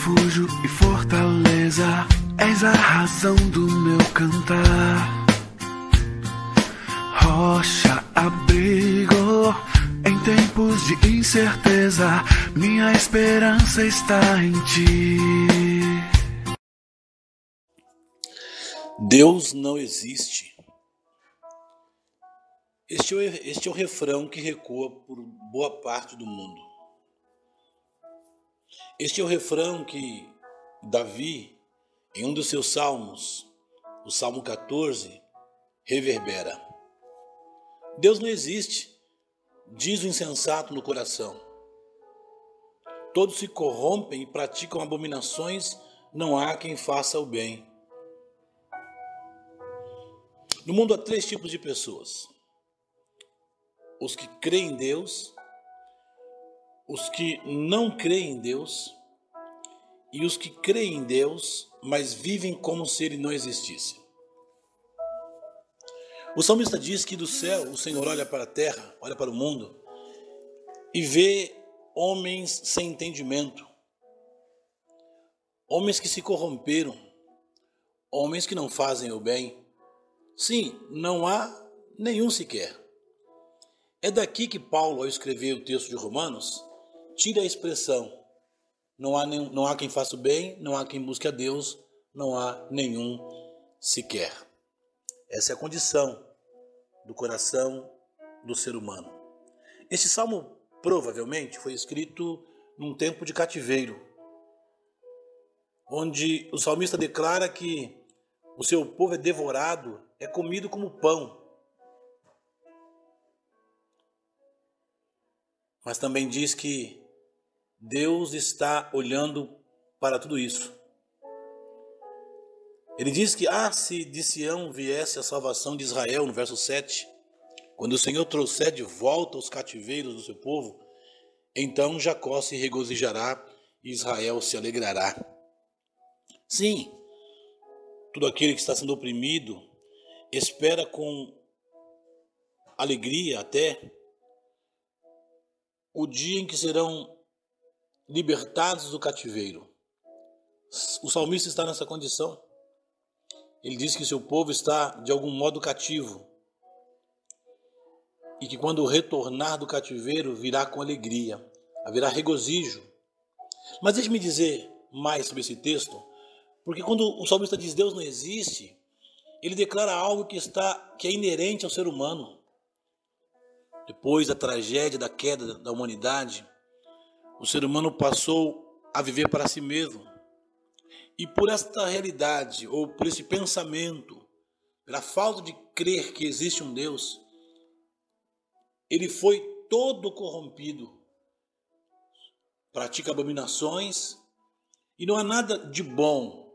refúgio e fortaleza, és a razão do meu cantar. Rocha, abrigo, em tempos de incerteza, minha esperança está em ti. Deus não existe. Este é, o, este é o refrão que recoa por boa parte do mundo. Este é o refrão que Davi, em um dos seus salmos, o Salmo 14, reverbera. Deus não existe, diz o insensato no coração. Todos se corrompem e praticam abominações, não há quem faça o bem. No mundo há três tipos de pessoas: os que creem em Deus, os que não creem em Deus e os que creem em Deus, mas vivem como se ele não existisse. O salmista diz que do céu o Senhor olha para a terra, olha para o mundo e vê homens sem entendimento, homens que se corromperam, homens que não fazem o bem. Sim, não há nenhum sequer. É daqui que Paulo, ao escrever o texto de Romanos, tira a expressão: não há, nenhum, não há quem faça o bem, não há quem busque a Deus, não há nenhum sequer. Essa é a condição do coração do ser humano. Este salmo provavelmente foi escrito num tempo de cativeiro, onde o salmista declara que o seu povo é devorado, é comido como pão. Mas também diz que Deus está olhando para tudo isso. Ele diz que, ah, se de Sião viesse a salvação de Israel, no verso 7, quando o Senhor trouxer de volta os cativeiros do seu povo, então Jacó se regozijará e Israel se alegrará. Sim, tudo aquele que está sendo oprimido espera com alegria até o dia em que serão libertados do cativeiro. O salmista está nessa condição. Ele diz que seu povo está de algum modo cativo e que quando retornar do cativeiro virá com alegria, haverá regozijo. Mas deixe-me dizer mais sobre esse texto, porque quando o salmista diz Deus não existe, ele declara algo que está que é inerente ao ser humano. Depois da tragédia da queda da humanidade, o ser humano passou a viver para si mesmo. E por esta realidade, ou por esse pensamento, pela falta de crer que existe um Deus, ele foi todo corrompido. Pratica abominações e não há nada de bom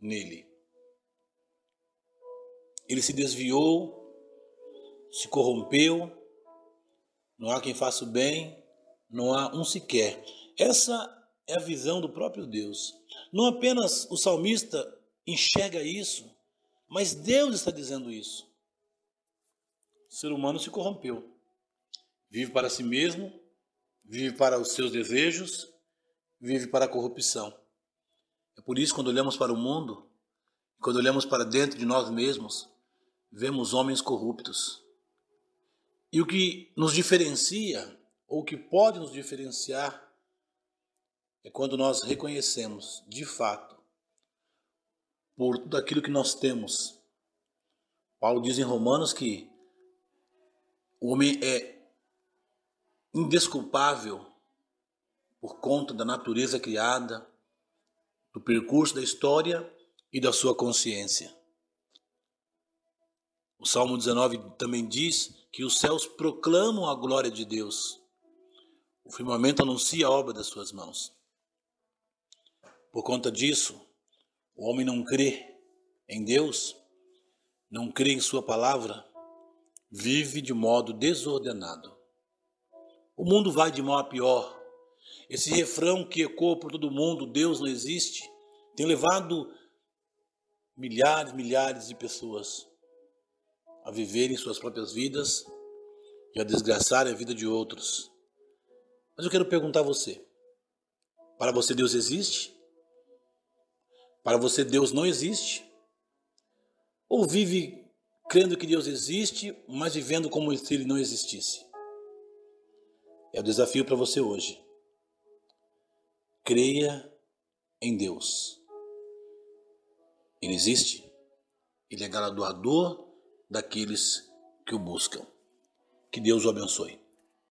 nele. Ele se desviou, se corrompeu, não há quem faça o bem, não há um sequer. Essa é a visão do próprio Deus. Não apenas o salmista enxerga isso, mas Deus está dizendo isso. O ser humano se corrompeu. Vive para si mesmo, vive para os seus desejos, vive para a corrupção. É por isso quando olhamos para o mundo, quando olhamos para dentro de nós mesmos, vemos homens corruptos. E o que nos diferencia ou que pode nos diferenciar é quando nós reconhecemos, de fato, por tudo aquilo que nós temos. Paulo diz em Romanos que o homem é indesculpável por conta da natureza criada, do percurso da história e da sua consciência. O Salmo 19 também diz que os céus proclamam a glória de Deus o firmamento anuncia a obra das suas mãos. Por conta disso, o homem não crê em Deus, não crê em Sua palavra, vive de modo desordenado. O mundo vai de mal a pior. Esse refrão que ecoa por todo mundo, Deus não existe, tem levado milhares, milhares de pessoas a viverem suas próprias vidas e a desgraçarem a vida de outros. Mas eu quero perguntar a você: para você Deus existe? Para você, Deus não existe? Ou vive crendo que Deus existe, mas vivendo como se ele não existisse? É o desafio para você hoje. Creia em Deus. Ele existe. Ele é galardoador daqueles que o buscam. Que Deus o abençoe.